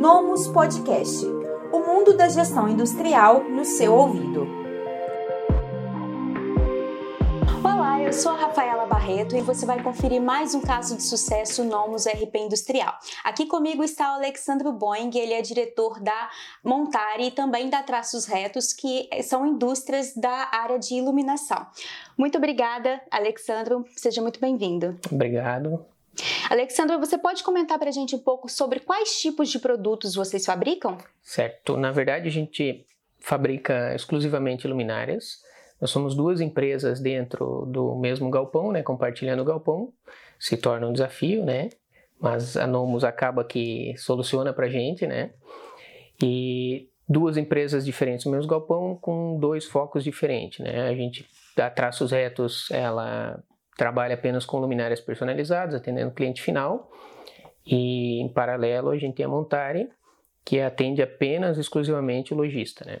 Nomus Podcast o mundo da gestão industrial no seu ouvido. Olá, eu sou a Rafaela Barreto e você vai conferir mais um caso de sucesso Nomus RP Industrial. Aqui comigo está o Alexandro Boing, ele é diretor da Montari e também da Traços Retos, que são indústrias da área de iluminação. Muito obrigada, Alexandro, seja muito bem-vindo. Obrigado. Alexandra, você pode comentar para a gente um pouco sobre quais tipos de produtos vocês fabricam? Certo. Na verdade, a gente fabrica exclusivamente luminárias. Nós somos duas empresas dentro do mesmo galpão, né, compartilhando o galpão. Se torna um desafio, né? Mas a Nomus acaba que soluciona para a gente, né? E duas empresas diferentes no mesmo galpão com dois focos diferentes, né? A gente, a Traços Retos, ela trabalha apenas com luminárias personalizadas, atendendo o cliente final. E em paralelo a gente tem a Montari, que atende apenas exclusivamente o lojista, né?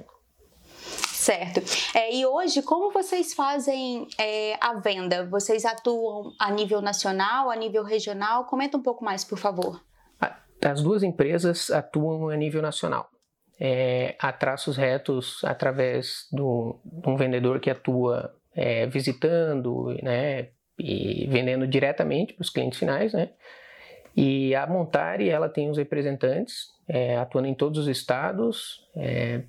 Certo. É, e hoje, como vocês fazem é, a venda? Vocês atuam a nível nacional, a nível regional? Comenta um pouco mais, por favor. As duas empresas atuam a nível nacional. É, a traços retos através do, de um vendedor que atua é, visitando, né, e vendendo diretamente para os clientes finais, né? E a Montari, ela tem os representantes é, atuando em todos os estados é,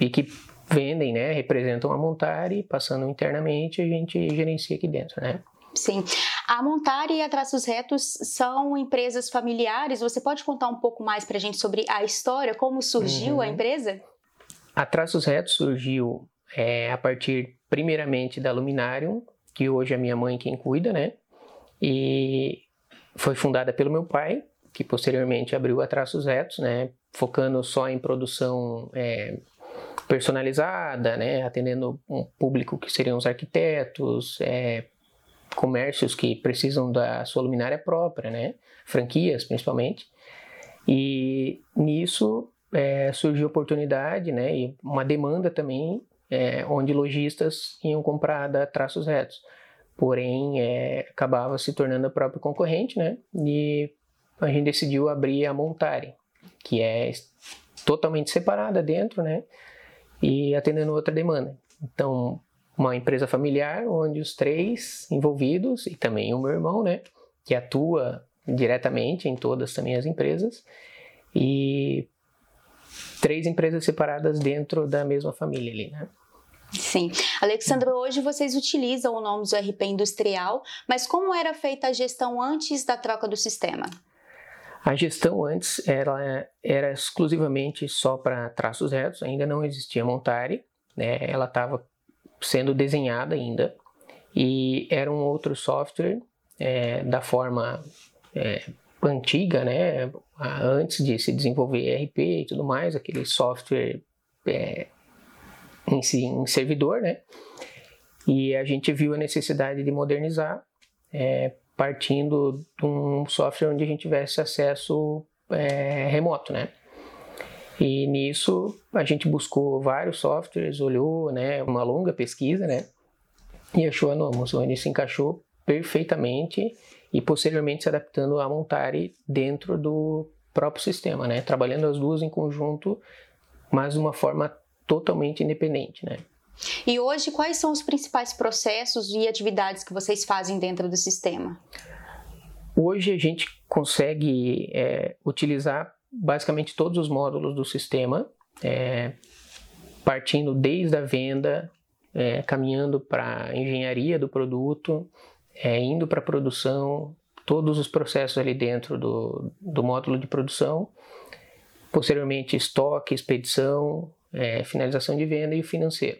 e que vendem, né? Representam a Montari, passando internamente, a gente gerencia aqui dentro, né? Sim. A Montari e a Traços Retos são empresas familiares. Você pode contar um pouco mais para a gente sobre a história, como surgiu uhum. a empresa? A Traços Retos surgiu é, a partir, primeiramente, da Luminarium, que hoje é minha mãe quem cuida, né? E foi fundada pelo meu pai, que posteriormente abriu a Traços Retos, né? Focando só em produção é, personalizada, né? Atendendo um público que seriam os arquitetos, é, comércios que precisam da sua luminária própria, né? Franquias, principalmente. E nisso é, surgiu a oportunidade, né? E uma demanda também é, onde lojistas iam comprar da traços retos. Porém, é, acabava se tornando a própria concorrente, né? E a gente decidiu abrir a Montari, que é totalmente separada dentro, né? E atendendo outra demanda. Então, uma empresa familiar onde os três envolvidos, e também o meu irmão, né? Que atua diretamente em todas também as empresas. E três empresas separadas dentro da mesma família ali, né? Sim. Alexandra, hoje vocês utilizam o nome do RP industrial, mas como era feita a gestão antes da troca do sistema? A gestão antes era, era exclusivamente só para traços retos, ainda não existia Montari, né? ela estava sendo desenhada ainda, e era um outro software é, da forma é, antiga, né? Antes de se desenvolver ERP e tudo mais, aquele software é, em, si, em servidor, né? E a gente viu a necessidade de modernizar, é, partindo de um software onde a gente tivesse acesso é, remoto, né? E nisso a gente buscou vários softwares, olhou, né, uma longa pesquisa, né? E achou a Nomos, onde se encaixou perfeitamente e posteriormente se adaptando a Montari dentro do próprio sistema, né? Trabalhando as duas em conjunto, mas de uma forma totalmente independente, né? E hoje, quais são os principais processos e atividades que vocês fazem dentro do sistema? Hoje a gente consegue é, utilizar basicamente todos os módulos do sistema, é, partindo desde a venda, é, caminhando para a engenharia do produto, é, indo para a produção, todos os processos ali dentro do, do módulo de produção, posteriormente estoque, expedição, é, finalização de venda e o financeiro.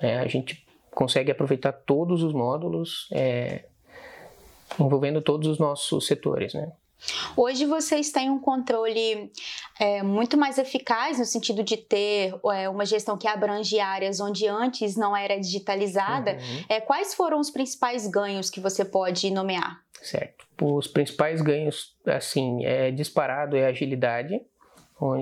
É, a gente consegue aproveitar todos os módulos é, envolvendo todos os nossos setores, né? Hoje vocês têm um controle é, muito mais eficaz no sentido de ter é, uma gestão que abrange áreas onde antes não era digitalizada. Uhum. É, quais foram os principais ganhos que você pode nomear? Certo. Os principais ganhos, assim, é disparado é agilidade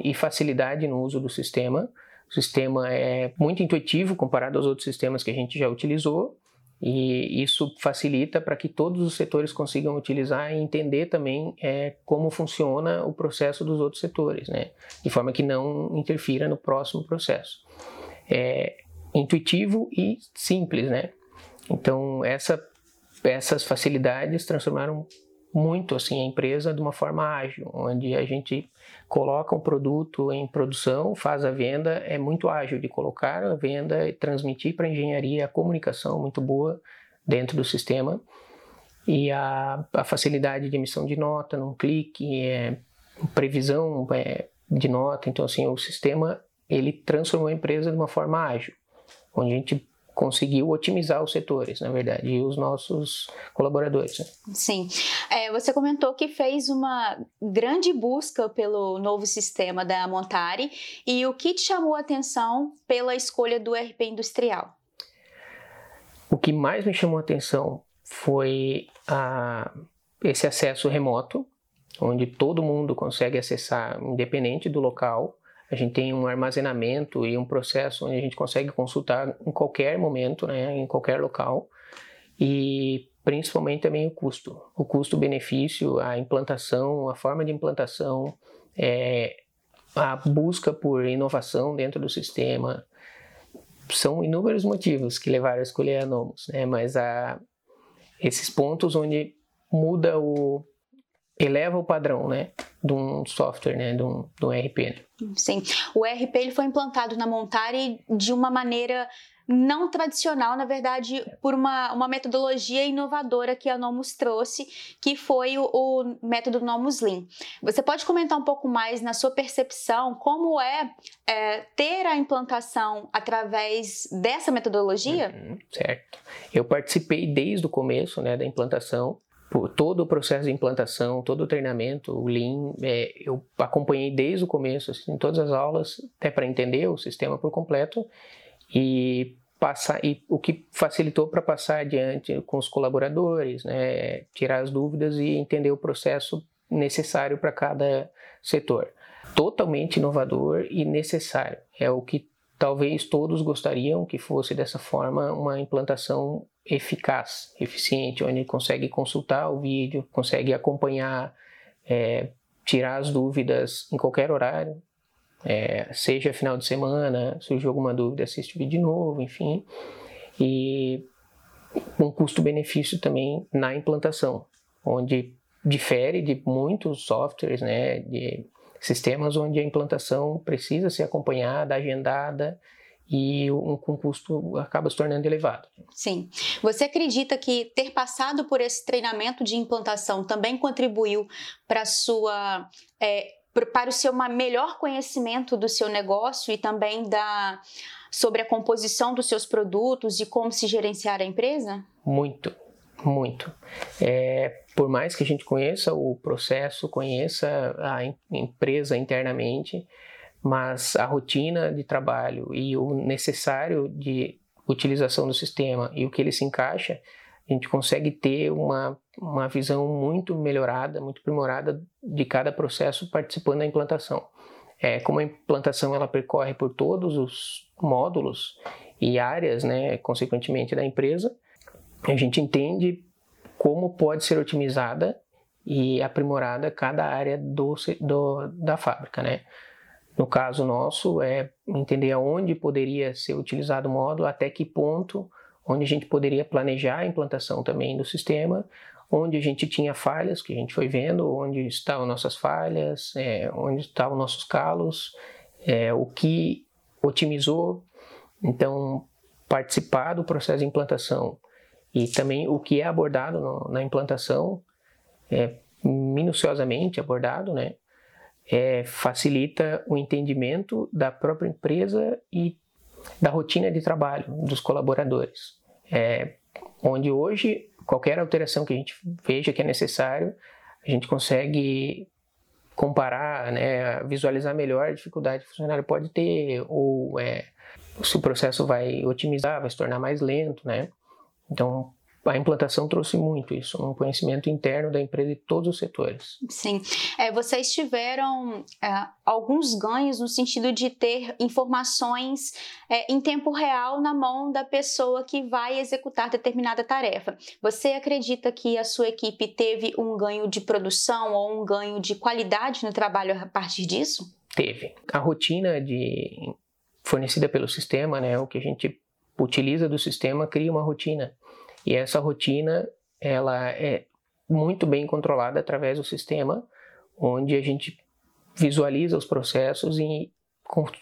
e facilidade no uso do sistema. O sistema é muito intuitivo comparado aos outros sistemas que a gente já utilizou E isso facilita para que todos os setores consigam utilizar e entender também é, como funciona o processo dos outros setores, né? de forma que não interfira no próximo processo. É intuitivo e simples, né? Então, essa, essas facilidades transformaram muito assim a empresa de uma forma ágil, onde a gente coloca um produto em produção, faz a venda, é muito ágil de colocar a venda e transmitir para a engenharia a comunicação muito boa dentro do sistema. E a, a facilidade de emissão de nota num clique, é, previsão é, de nota, então assim o sistema ele transformou a empresa de uma forma ágil, onde a gente conseguiu otimizar os setores, na verdade, e os nossos colaboradores. Né? Sim. É, você comentou que fez uma grande busca pelo novo sistema da Montari e o que te chamou a atenção pela escolha do RP industrial? O que mais me chamou a atenção foi a, esse acesso remoto, onde todo mundo consegue acessar, independente do local, a gente tem um armazenamento e um processo onde a gente consegue consultar em qualquer momento, né, em qualquer local. E principalmente também o custo. O custo-benefício, a implantação, a forma de implantação, é, a busca por inovação dentro do sistema. São inúmeros motivos que levaram a escolher a Nomos, né? mas a, esses pontos onde muda o, eleva o padrão, né, de um software, né, de um, de um ERP. Né? Sim, o ERP ele foi implantado na Montari de uma maneira não tradicional, na verdade, por uma, uma metodologia inovadora que a Nomus trouxe, que foi o, o, método Nomus Lean. Você pode comentar um pouco mais na sua percepção como é, é ter a implantação através dessa metodologia? Uhum, certo. Eu participei desde o começo né, da implantação todo o processo de implantação, todo o treinamento, o Lean, é, eu acompanhei desde o começo, assim, todas as aulas, até para entender o sistema por completo e passar e o que facilitou para passar adiante com os colaboradores, né, tirar as dúvidas e entender o processo necessário para cada setor. Totalmente inovador e necessário. É o que talvez todos gostariam que fosse dessa forma uma implantação eficaz, eficiente, onde consegue consultar o vídeo, consegue acompanhar, é, tirar as dúvidas em qualquer horário, é, seja final de semana, surgiu alguma dúvida, assiste o vídeo de novo, enfim. E um custo-benefício também na implantação, onde difere de muitos softwares, né, de sistemas onde a implantação precisa ser acompanhada, agendada e um, custo acaba se tornando elevado. Sim. Você acredita que ter passado por esse treinamento de implantação também contribuiu para sua é, para o seu melhor conhecimento do seu negócio e também da sobre a composição dos seus produtos e como se gerenciar a empresa? Muito, muito. É, por mais que a gente conheça o processo, conheça a empresa internamente, mas a rotina de trabalho e o necessário de utilização do sistema e o que ele se encaixa, a gente consegue ter uma, uma visão muito melhorada, muito aprimorada de cada processo participando da implantação. É, como a implantação ela percorre por todos os módulos e áreas, né, consequentemente, da empresa, a gente entende como pode ser otimizada e aprimorada cada área do, do da fábrica, né? No caso nosso, é entender aonde poderia ser utilizado o módulo, até que ponto, onde a gente poderia planejar a implantação também do sistema, onde a gente tinha falhas, que a gente foi vendo, onde estavam nossas falhas, é, onde estavam nossos calos, é, o que otimizou. Então, participar do processo de implantação e também o que é abordado no, na implantação é minuciosamente abordado, né? É, facilita o entendimento da própria empresa e da rotina de trabalho dos colaboradores. É, onde hoje, qualquer alteração que a gente veja que é necessário, a gente consegue comparar, né, visualizar melhor a dificuldade que o funcionário pode ter, ou é, se o processo vai otimizar, vai se tornar mais lento, né? Então, a implantação trouxe muito isso, um conhecimento interno da empresa de todos os setores. Sim. É, vocês tiveram é, alguns ganhos no sentido de ter informações é, em tempo real na mão da pessoa que vai executar determinada tarefa. Você acredita que a sua equipe teve um ganho de produção ou um ganho de qualidade no trabalho a partir disso? Teve. A rotina de fornecida pelo sistema, né, o que a gente utiliza do sistema cria uma rotina e essa rotina, ela é muito bem controlada através do sistema, onde a gente visualiza os processos e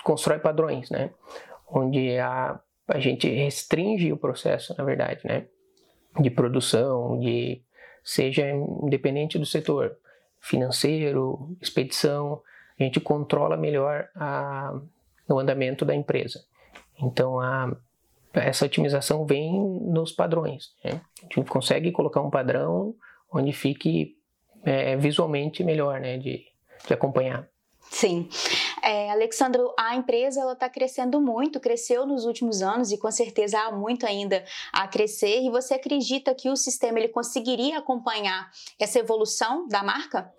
constrói padrões, né? Onde a, a gente restringe o processo, na verdade, né? De produção, de seja independente do setor, financeiro, expedição, a gente controla melhor a, o andamento da empresa. Então, a, essa otimização vem nos padrões. Né? A gente consegue colocar um padrão onde fique é, visualmente melhor né, de, de acompanhar. Sim. É, Alexandro, a empresa está crescendo muito, cresceu nos últimos anos e com certeza há muito ainda a crescer. E você acredita que o sistema ele conseguiria acompanhar essa evolução da marca?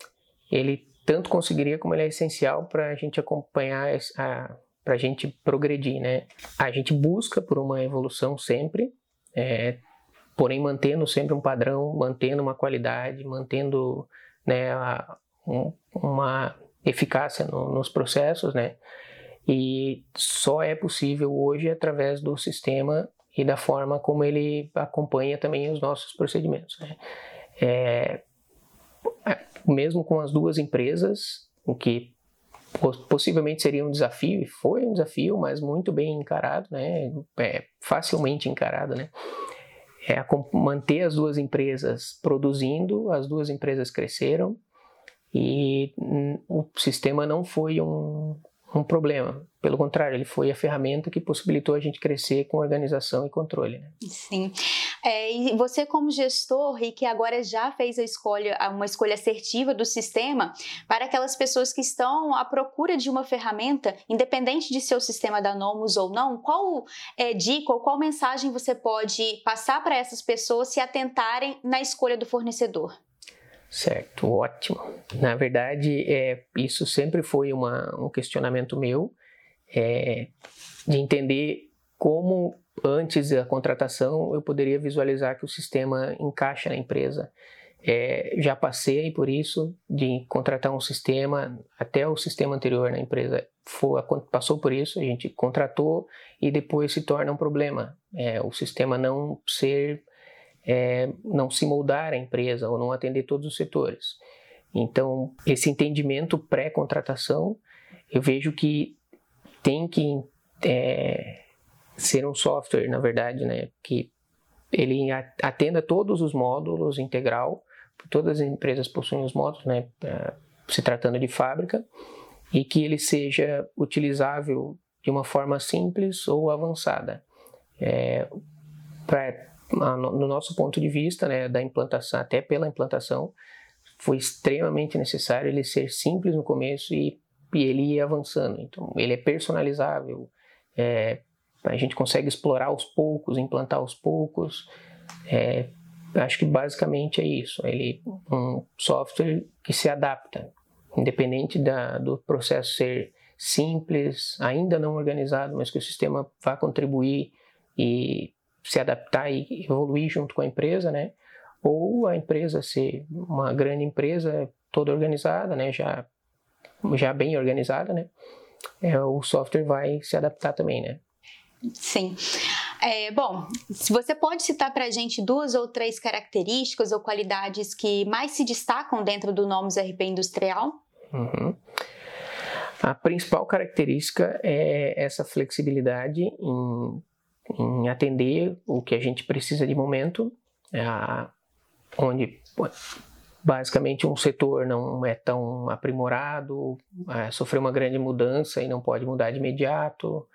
Ele tanto conseguiria como ele é essencial para a gente acompanhar a, para a gente progredir, né? A gente busca por uma evolução sempre, é, porém mantendo sempre um padrão, mantendo uma qualidade, mantendo né, a, um, uma eficácia no, nos processos, né? E só é possível hoje através do sistema e da forma como ele acompanha também os nossos procedimentos. Né? É, mesmo com as duas empresas, o que possivelmente seria um desafio, e foi um desafio, mas muito bem encarado, né? É, facilmente encarado, né? É, manter as duas empresas produzindo, as duas empresas cresceram e o sistema não foi um, um problema. Pelo contrário, ele foi a ferramenta que possibilitou a gente crescer com organização e controle. Né? Sim. É, e você, como gestor, e que agora já fez a escolha, uma escolha assertiva do sistema, para aquelas pessoas que estão à procura de uma ferramenta, independente de seu sistema da Nomus ou não, qual é, dica ou qual mensagem você pode passar para essas pessoas se atentarem na escolha do fornecedor? Certo, ótimo. Na verdade, é, isso sempre foi uma, um questionamento meu, é, de entender como antes da contratação eu poderia visualizar que o sistema encaixa na empresa. É, já passei por isso de contratar um sistema, até o sistema anterior na empresa foi, passou por isso, a gente contratou e depois se torna um problema. É, o sistema não ser é, não se moldar a empresa ou não atender todos os setores. Então, esse entendimento pré-contratação, eu vejo que tem que é, ser um software, na verdade, né, que ele atenda todos os módulos integral, todas as empresas possuem os módulos, né, se tratando de fábrica, e que ele seja utilizável de uma forma simples ou avançada. É, para no nosso ponto de vista, né, da implantação, até pela implantação, foi extremamente necessário ele ser simples no começo e, e ele ir avançando. Então, ele é personalizável, é, a gente consegue explorar aos poucos, implantar aos poucos. É, acho que basicamente é isso. Ele um software que se adapta, independente da, do processo ser simples, ainda não organizado, mas que o sistema vá contribuir e se adaptar e evoluir junto com a empresa, né? Ou a empresa ser uma grande empresa toda organizada, né? Já, já bem organizada, né? É, o software vai se adaptar também, né? Sim. É, bom, se você pode citar para a gente duas ou três características ou qualidades que mais se destacam dentro do Nomus RP Industrial? Uhum. A principal característica é essa flexibilidade em em atender o que a gente precisa de momento, é onde basicamente um setor não é tão aprimorado, é, sofreu uma grande mudança e não pode mudar de imediato.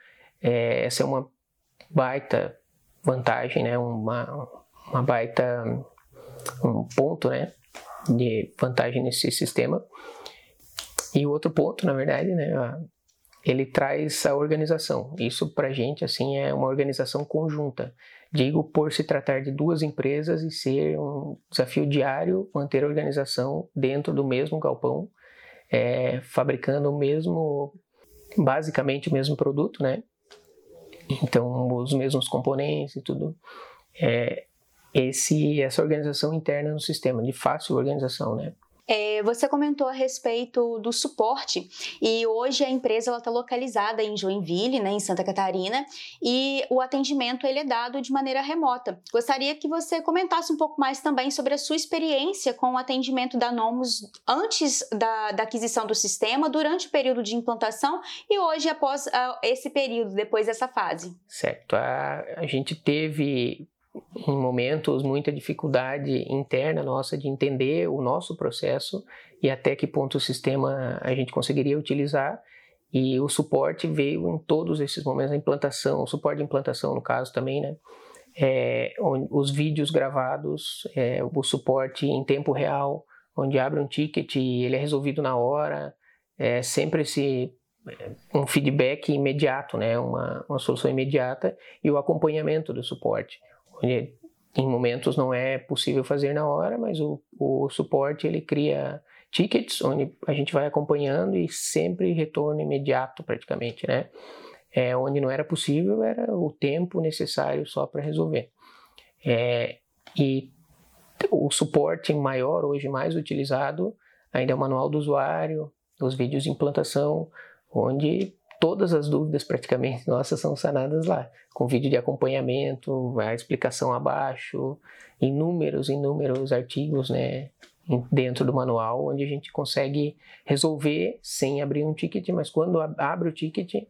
É, essa é uma baita vantagem, né? uma, uma baita um ponto né? de vantagem nesse sistema. E o outro ponto, na verdade, né? ele traz a organização. Isso para gente assim é uma organização conjunta. Digo por se tratar de duas empresas e ser um desafio diário manter a organização dentro do mesmo galpão, é, fabricando o mesmo, basicamente o mesmo produto, né? Então os mesmos componentes e tudo. É, esse, essa organização interna no sistema, de fácil organização, né? É, você comentou a respeito do suporte e hoje a empresa está localizada em Joinville, né, em Santa Catarina, e o atendimento ele é dado de maneira remota. Gostaria que você comentasse um pouco mais também sobre a sua experiência com o atendimento da Nomus antes da, da aquisição do sistema, durante o período de implantação e hoje após uh, esse período, depois dessa fase. Certo. A, a gente teve em momentos muita dificuldade interna nossa de entender o nosso processo e até que ponto o sistema a gente conseguiria utilizar. E o suporte veio em todos esses momentos a implantação o suporte de implantação no caso também né? É, os vídeos gravados é, o suporte em tempo real onde abre um ticket e ele é resolvido na hora. É sempre esse é, um feedback imediato, né? uma, uma solução imediata e o acompanhamento do suporte em momentos não é possível fazer na hora, mas o, o suporte ele cria tickets onde a gente vai acompanhando e sempre retorno imediato praticamente, né? É, onde não era possível era o tempo necessário só para resolver. É, e o suporte maior hoje mais utilizado ainda é o manual do usuário, os vídeos de implantação, onde todas as dúvidas praticamente nossas são sanadas lá, com vídeo de acompanhamento, a explicação abaixo, inúmeros, inúmeros artigos, né, dentro do manual, onde a gente consegue resolver sem abrir um ticket, mas quando abre o ticket,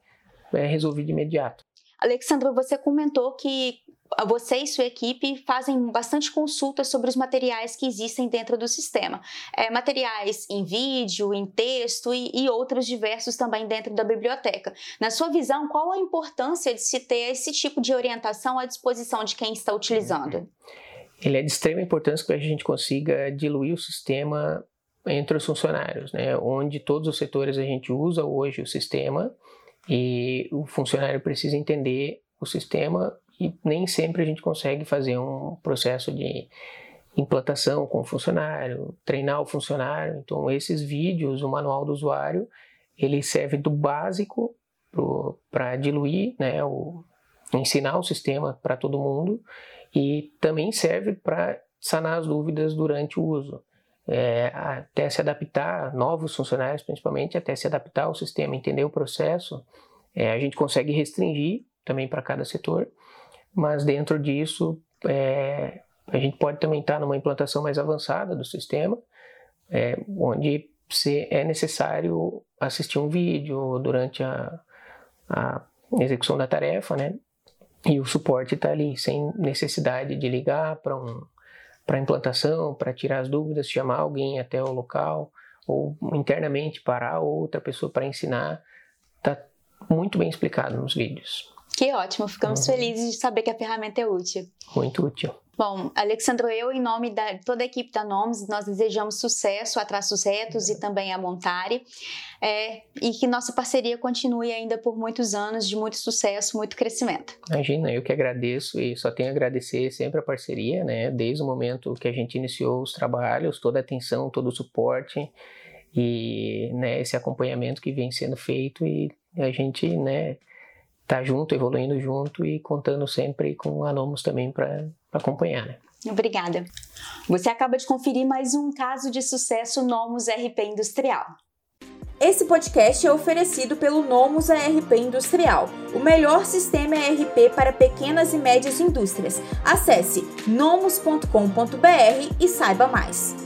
é resolvido de imediato. Alexandra, você comentou que você e sua equipe fazem bastante consultas sobre os materiais que existem dentro do sistema. É, materiais em vídeo, em texto e, e, outros diversos também dentro da biblioteca. Na sua visão, qual a importância de se ter esse tipo de orientação à disposição de quem está utilizando? Ele é de extrema importância que a gente consiga diluir o sistema entre os funcionários, né? onde todos os setores a gente usa hoje o sistema e o funcionário precisa entender o sistema e nem sempre a gente consegue fazer um processo de implantação com o funcionário, treinar o funcionário. Então, esses vídeos, o manual do usuário, ele serve do básico para diluir, né, o, ensinar o sistema para todo mundo e também serve para sanar as dúvidas durante o uso. É, até se adaptar, novos funcionários principalmente, até se adaptar ao sistema, entender o processo, é, a gente consegue restringir também para cada setor mas dentro disso é, a gente pode também estar numa implantação mais avançada do sistema, é, onde se é necessário assistir um vídeo durante a, a execução da tarefa, né? E o suporte está ali, sem necessidade de ligar para um, a implantação, para tirar as dúvidas, chamar alguém até o local, ou internamente parar outra pessoa para ensinar. Está muito bem explicado nos vídeos. Que ótimo, ficamos uhum. felizes de saber que a ferramenta é útil. Muito útil. Bom, Alexandro, eu, em nome da toda a equipe da NOMS, nós desejamos sucesso a Traços Retos e também a Montare, é, e que nossa parceria continue ainda por muitos anos de muito sucesso, muito crescimento. Imagina, eu que agradeço e só tenho a agradecer sempre a parceria, né, desde o momento que a gente iniciou os trabalhos, toda a atenção, todo o suporte e né, esse acompanhamento que vem sendo feito e a gente, né, tá junto, evoluindo junto e contando sempre com anomos também para acompanhar, né? Obrigada. Você acaba de conferir mais um caso de sucesso Nomos RP Industrial. Esse podcast é oferecido pelo Nomos ARP Industrial, o melhor sistema ERP para pequenas e médias indústrias. Acesse nomos.com.br e saiba mais.